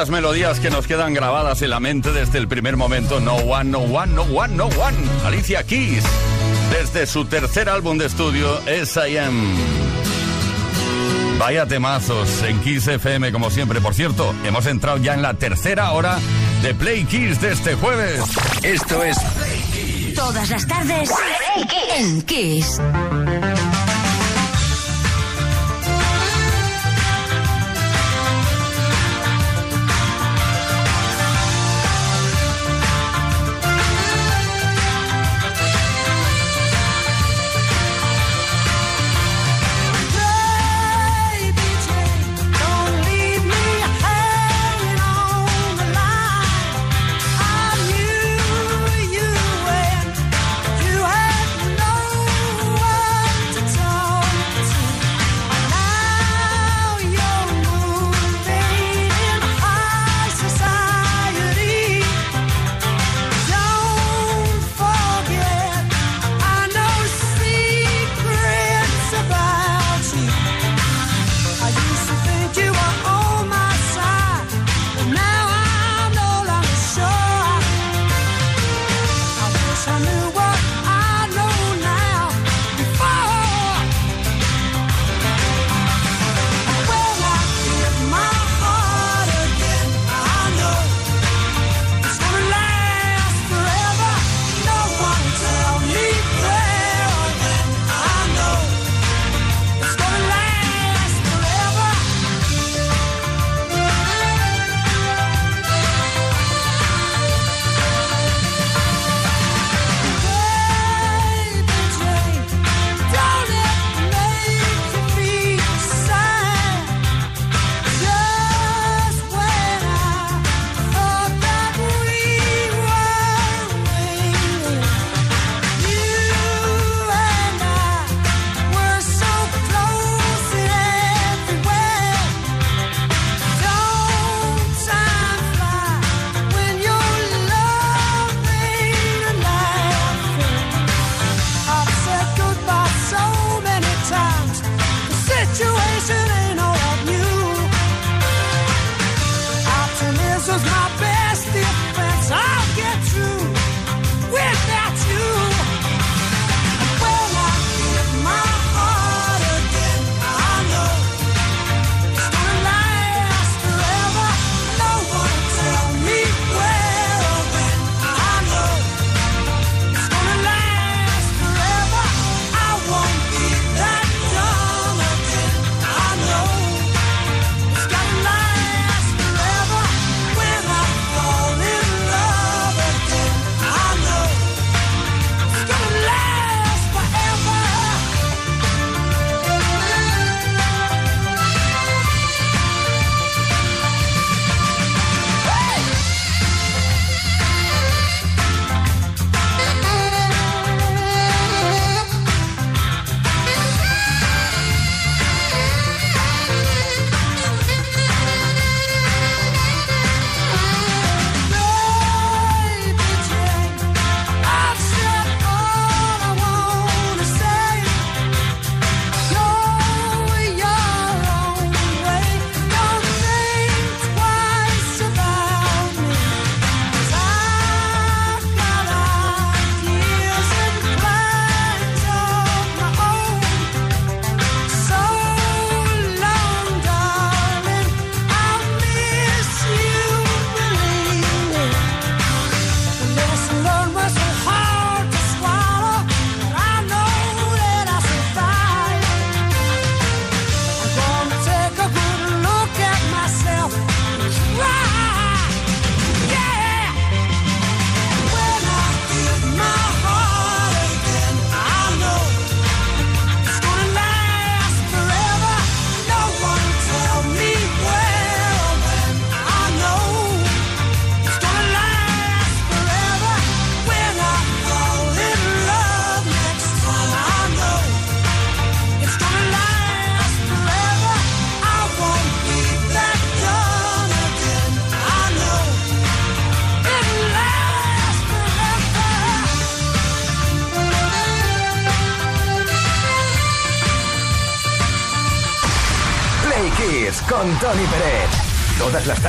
Esas melodías que nos quedan grabadas en la mente desde el primer momento. No One, No One, No One, No One. Alicia Keys, desde su tercer álbum de estudio, S.I.M. Vaya temazos en Kiss FM, como siempre. Por cierto, hemos entrado ya en la tercera hora de Play Kiss de este jueves. Esto es Play Todas las tardes en Kiss.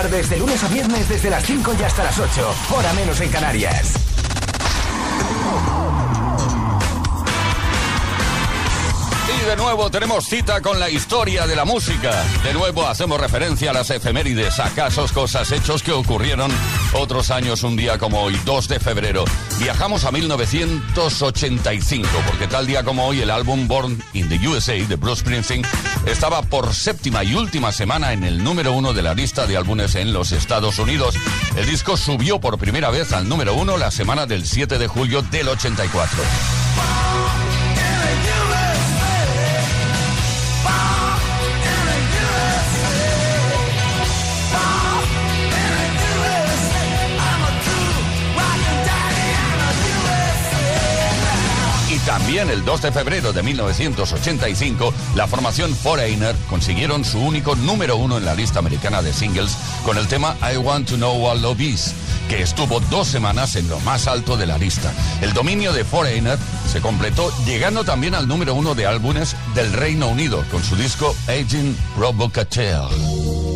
Tardes, de lunes a viernes, desde las 5 y hasta las 8, hora menos en Canarias. Y de nuevo tenemos cita con la historia de la música. De nuevo hacemos referencia a las efemérides, a casos, cosas, hechos que ocurrieron otros años, un día como hoy, 2 de febrero. Viajamos a 1985, porque tal día como hoy el álbum Born in the USA de Bruce Springsteen estaba por séptima y última semana en el número uno de la lista de álbumes en los Estados Unidos. El disco subió por primera vez al número uno la semana del 7 de julio del 84. También el 2 de febrero de 1985, la formación Foreigner consiguieron su único número uno en la lista americana de singles con el tema I Want to Know What Love Is, que estuvo dos semanas en lo más alto de la lista. El dominio de Foreigner se completó llegando también al número uno de álbumes del Reino Unido con su disco Aging Provocateur.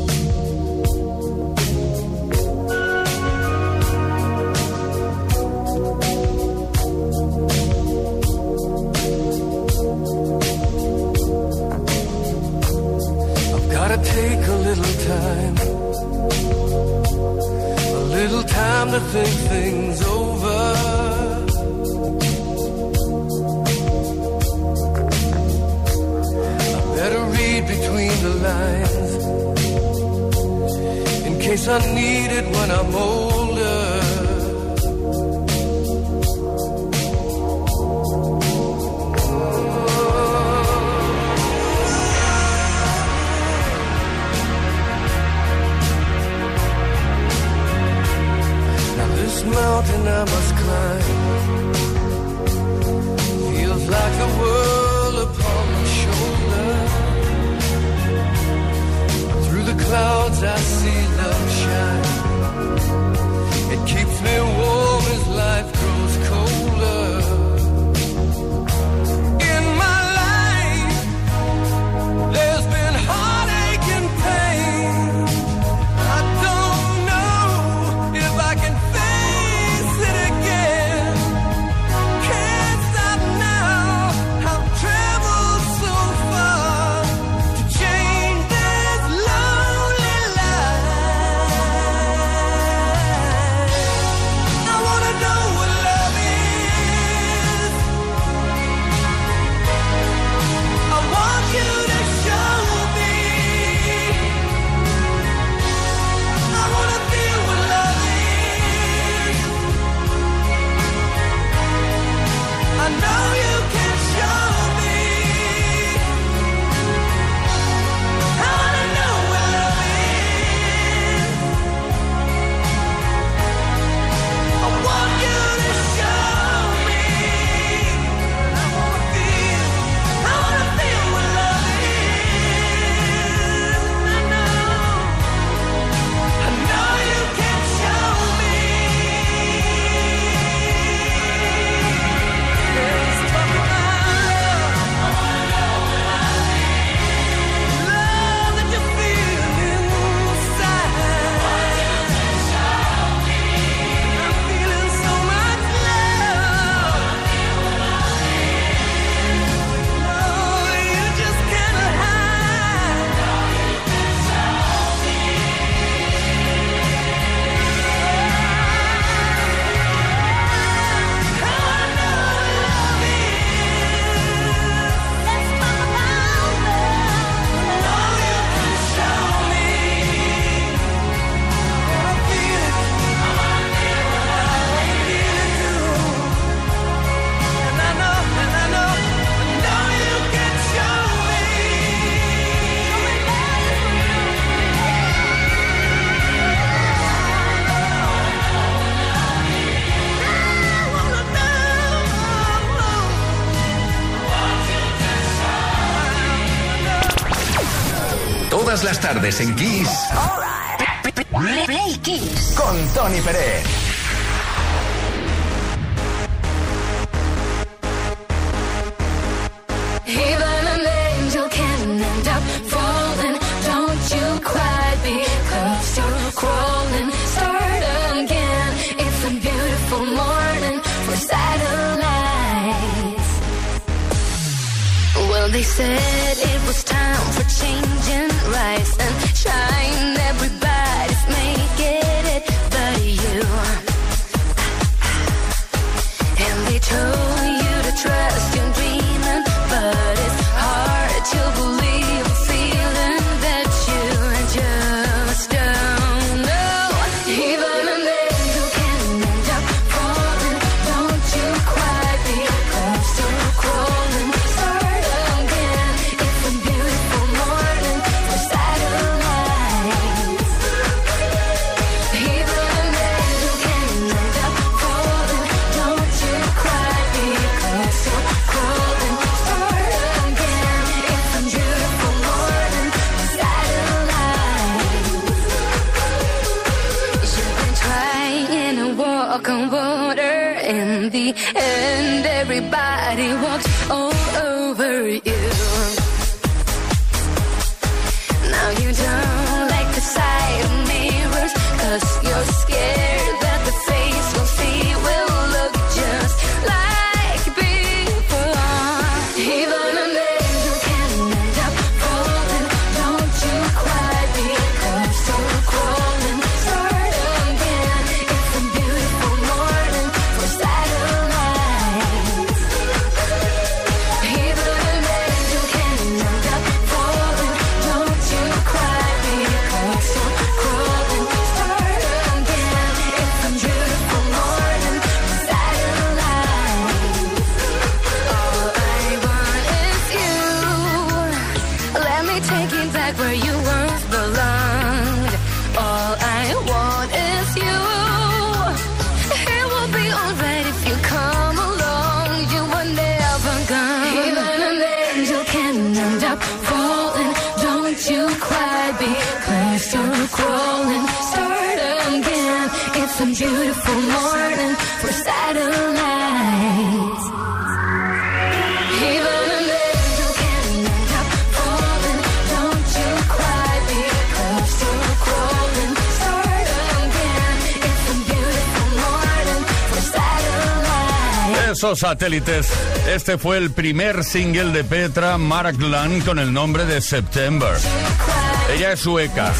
Las tardes en Kiss. Play Kiss. Con Tony Pérez. Esos satélites. Este fue el primer single de Petra Markland con el nombre de September. Ella es sueca,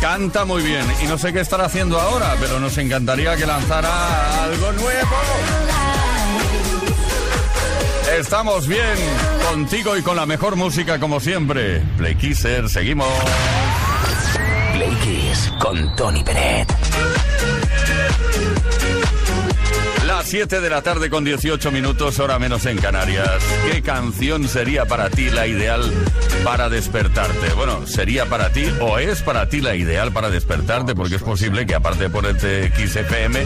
canta muy bien y no sé qué estará haciendo ahora, pero nos encantaría que lanzara algo nuevo. Estamos bien contigo y con la mejor música como siempre. Play Kisser, seguimos. Play con Tony Peret. 7 de la tarde con 18 minutos, hora menos en Canarias. ¿Qué canción sería para ti la ideal para despertarte? Bueno, sería para ti o es para ti la ideal para despertarte, porque es posible que aparte de ponerte XFM,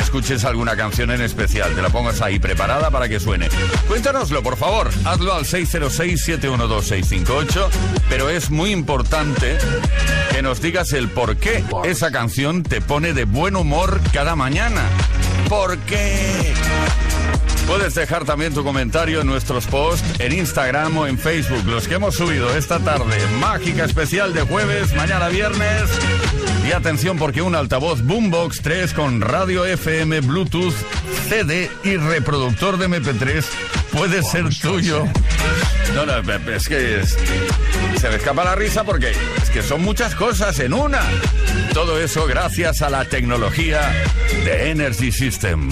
escuches alguna canción en especial. Te la pongas ahí preparada para que suene. Cuéntanoslo, por favor. Hazlo al 606-712-658. Pero es muy importante que nos digas el por qué esa canción te pone de buen humor cada mañana. ¿Por qué? Puedes dejar también tu comentario en nuestros posts en Instagram o en Facebook, los que hemos subido esta tarde. Mágica especial de jueves, mañana viernes. Y atención porque un altavoz Boombox 3 con radio FM, Bluetooth, CD y reproductor de MP3 puede ser tuyo. No, no, es que se me escapa la risa porque es que son muchas cosas en una. Todo eso gracias a la tecnología de Energy System.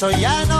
FM te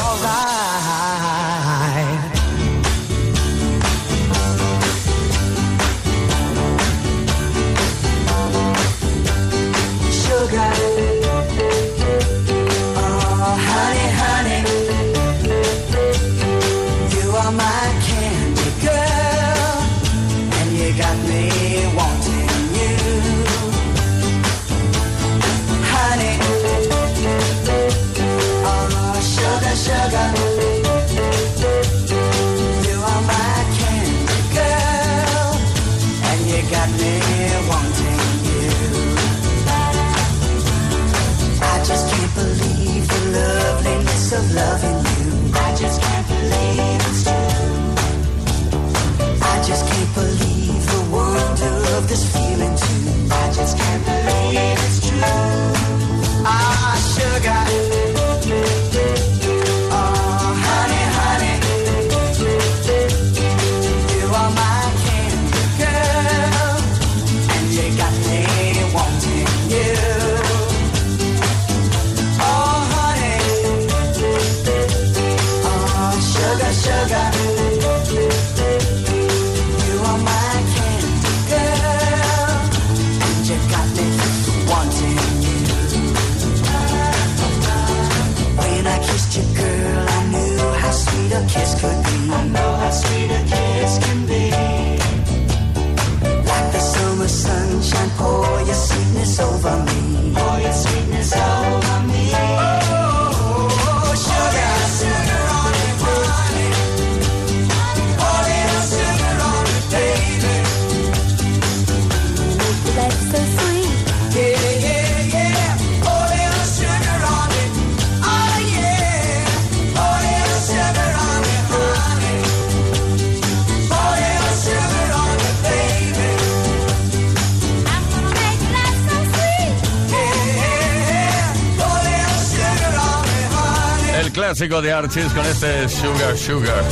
Clásico de Archis con este Sugar Sugar.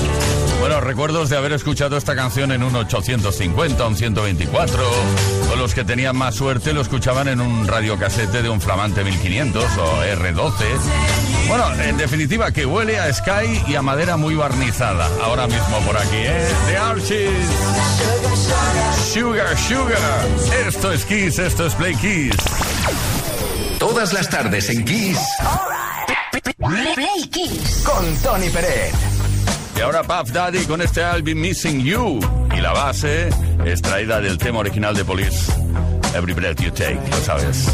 Bueno, recuerdos de haber escuchado esta canción en un 850, un 124, o los que tenían más suerte lo escuchaban en un radiocasete de un flamante 1500 o R12. Bueno, en definitiva, que huele a Sky y a madera muy barnizada. Ahora mismo por aquí, ¿eh? De Archis. Sugar Sugar. Esto es Kiss, esto es Play Kiss. Todas las tardes en Kiss. Play Kiss. Con Tony Pérez. Y ahora Puff Daddy con este álbum Missing You. Y la base extraída del tema original de Police. Every breath you take, lo sabes.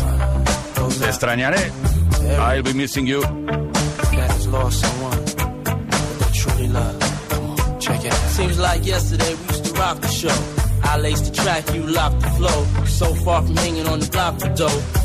Te extrañaré. I'll be missing you. Seems like yesterday we used to rock the show. I laced the track, you locked the flow. So far from hanging on the block for dough.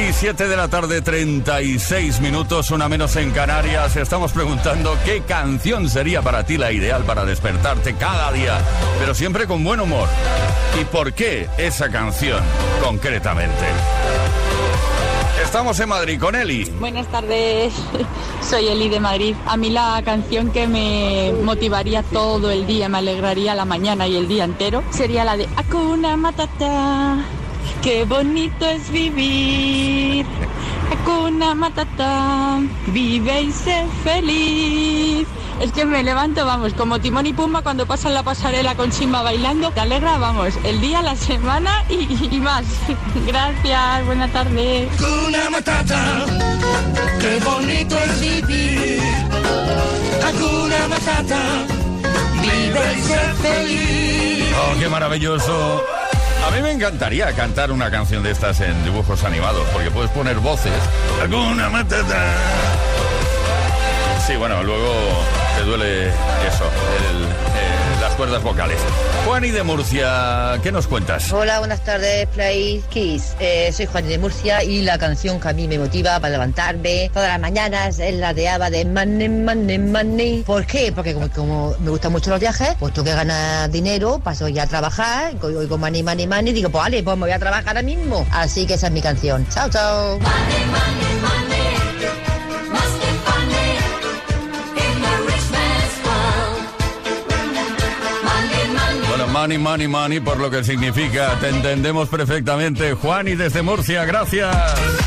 Kiss, 7 de la tarde, 36 minutos, una menos en Canarias. Estamos preguntando qué canción sería para ti la ideal para despertarte cada día, pero siempre con buen humor. ¿Y por qué esa canción concretamente? Estamos en Madrid con Eli. Buenas tardes, soy Eli de Madrid. A mí la canción que me motivaría todo el día, me alegraría la mañana y el día entero, sería la de Hakuna Matata. Qué bonito es vivir. Hakuna Matata. Vive y sé feliz. Es que me levanto, vamos, como Timón y Pumba cuando pasan la pasarela con Simba bailando. Te alegra, vamos, el día, la semana y, y más. Gracias, buena tarde. Hakuna Matata, qué bonito es vivir. Hakuna Matata, vive y sé feliz. Oh, qué maravilloso. A mí me encantaría cantar una canción de estas en dibujos animados, porque puedes poner voces. Sí, bueno, luego duele eso, el, eh, las cuerdas vocales. Juani de Murcia, ¿qué nos cuentas? Hola, buenas tardes, Play Kiss. Eh, soy Juan de Murcia y la canción que a mí me motiva para levantarme todas las mañanas es la de Ava de Money, Money, Money. ¿Por qué? Porque como, me gustan mucho los viajes, pues tú que ganas dinero, paso ya a trabajar, y oigo Money, Money, Money, digo, pues vale, pues me voy a trabajar ahora mismo. Así que esa es mi canción. Chao, chao. Money, por lo que significa, te entendemos perfectamente. Juani desde Murcia, gracias.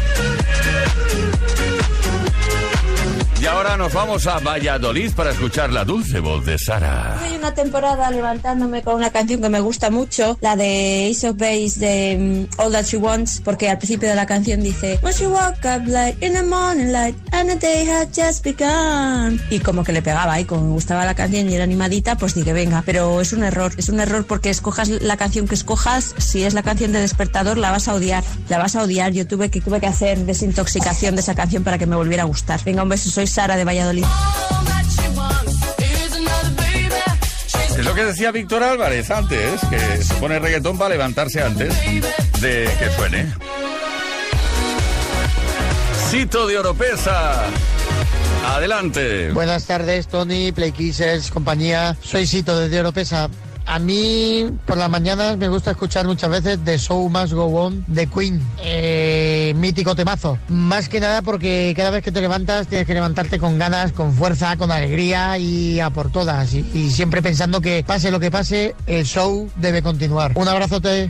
Y ahora nos vamos a Valladolid para escuchar la dulce voz de Sara. Hay una temporada levantándome con una canción que me gusta mucho, la de Ace of Base de mm, All That She Wants, porque al principio de la canción dice When she woke up late in the morning light and the day had just begun. Y como que le pegaba y como me gustaba la canción y era animadita, pues dije venga, pero es un error, es un error porque escojas la canción que escojas, si es la canción de despertador la vas a odiar, la vas a odiar. Yo tuve que tuve que hacer desintoxicación de esa canción para que me volviera a gustar. Venga, un beso, soy Sara de Valladolid. Es lo que decía Víctor Álvarez antes, que se pone reggaetón para levantarse antes de que suene. Cito de Oropesa. Adelante. Buenas tardes, Tony, Play Kissers, compañía. Soy Sito desde Oropesa. A mí, por las mañanas, me gusta escuchar muchas veces The Show Must Go On de Queen. Eh, mítico temazo. Más que nada porque cada vez que te levantas tienes que levantarte con ganas, con fuerza, con alegría y a por todas. Y, y siempre pensando que pase lo que pase, el show debe continuar. Un abrazote.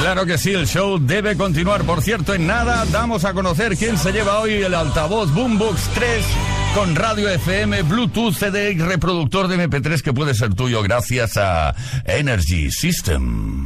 Claro que sí, el show debe continuar. Por cierto, en nada damos a conocer quién se lleva hoy el altavoz Boombox 3 con radio FM, Bluetooth, CD reproductor de MP3 que puede ser tuyo gracias a Energy System.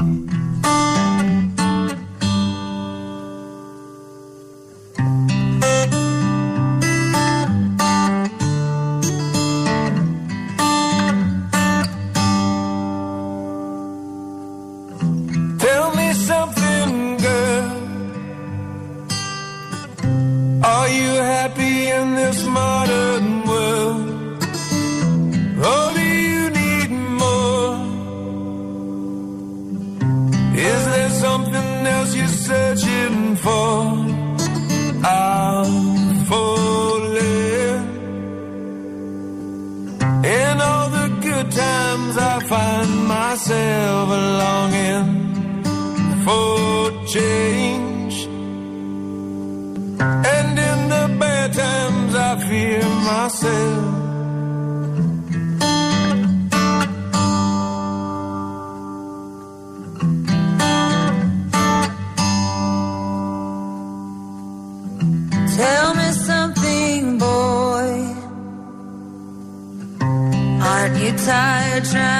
Myself longing for change. And in the bad times, I fear myself. Tell me something, boy. Aren't you tired trying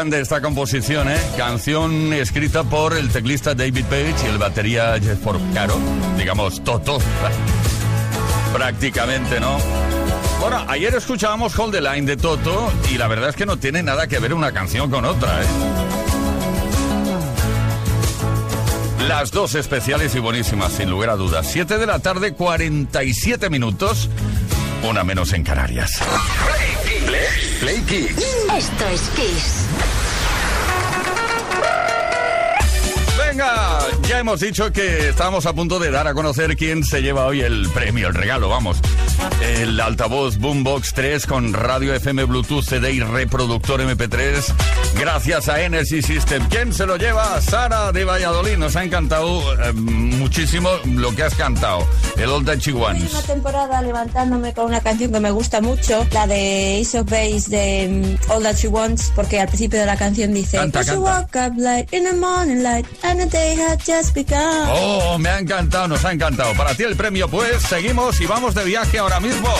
Grande esta composición, ¿eh? Canción escrita por el teclista David Page y el batería Jeff Porcaro. Digamos, Toto. Prácticamente, ¿no? Bueno, ayer escuchábamos Hold the Line de Toto y la verdad es que no tiene nada que ver una canción con otra, ¿eh? Las dos especiales y buenísimas, sin lugar a dudas. 7 de la tarde, 47 minutos. Una menos en Canarias. Kiss. Esto es Kiss. Venga, ya hemos dicho que estamos a punto de dar a conocer quién se lleva hoy el premio, el regalo, vamos. El altavoz Boombox 3 con radio FM, Bluetooth, CD y reproductor MP3. Gracias a Energy System. ¿Quién se lo lleva? Sara de Valladolid. Nos ha encantado eh, muchísimo lo que has cantado. El Old Dutchy Una Ones. temporada levantándome con una canción que me gusta mucho, la de Ace of Base de mm, All That She Wants, porque al principio de la canción dice Canta, "As you canta. woke up late in the morning light and the day had just begun. Oh, me ha encantado, nos ha encantado. Para ti el premio, pues, seguimos y vamos de viaje ahora mismo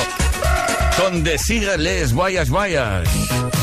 con Desígueles, Guayas, Guayas. Au-dessus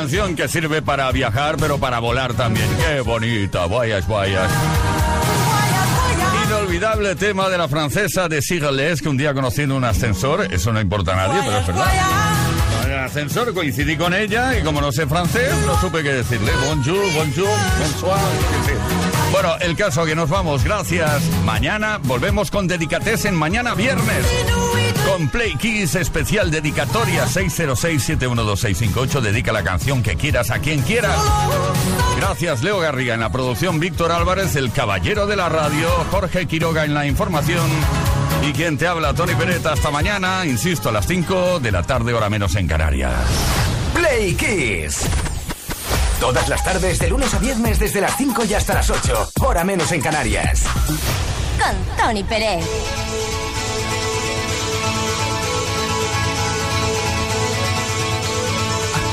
canción que sirve para viajar, pero para volar también. Qué bonita, vayas, vayas. Inolvidable tema de la francesa de Sigales, que un día conocí en un ascensor, eso no importa a nadie, pero es verdad. El ascensor coincidí con ella y como no sé francés, no supe qué decirle. Bonjour, bonjour, bonsoir. Bueno, el caso que nos vamos, gracias. Mañana volvemos con Dedicates en mañana viernes. Con Play Kiss especial dedicatoria 606-712-658. Dedica la canción que quieras a quien quieras. Gracias, Leo Garriga en la producción, Víctor Álvarez, el caballero de la radio, Jorge Quiroga en la información. Y quien te habla, Tony Pereta. Hasta mañana, insisto, a las 5 de la tarde, hora menos en Canarias. Play Kiss. Todas las tardes, de lunes a viernes, desde las 5 y hasta las 8. Hora menos en Canarias. Con Tony Pérez.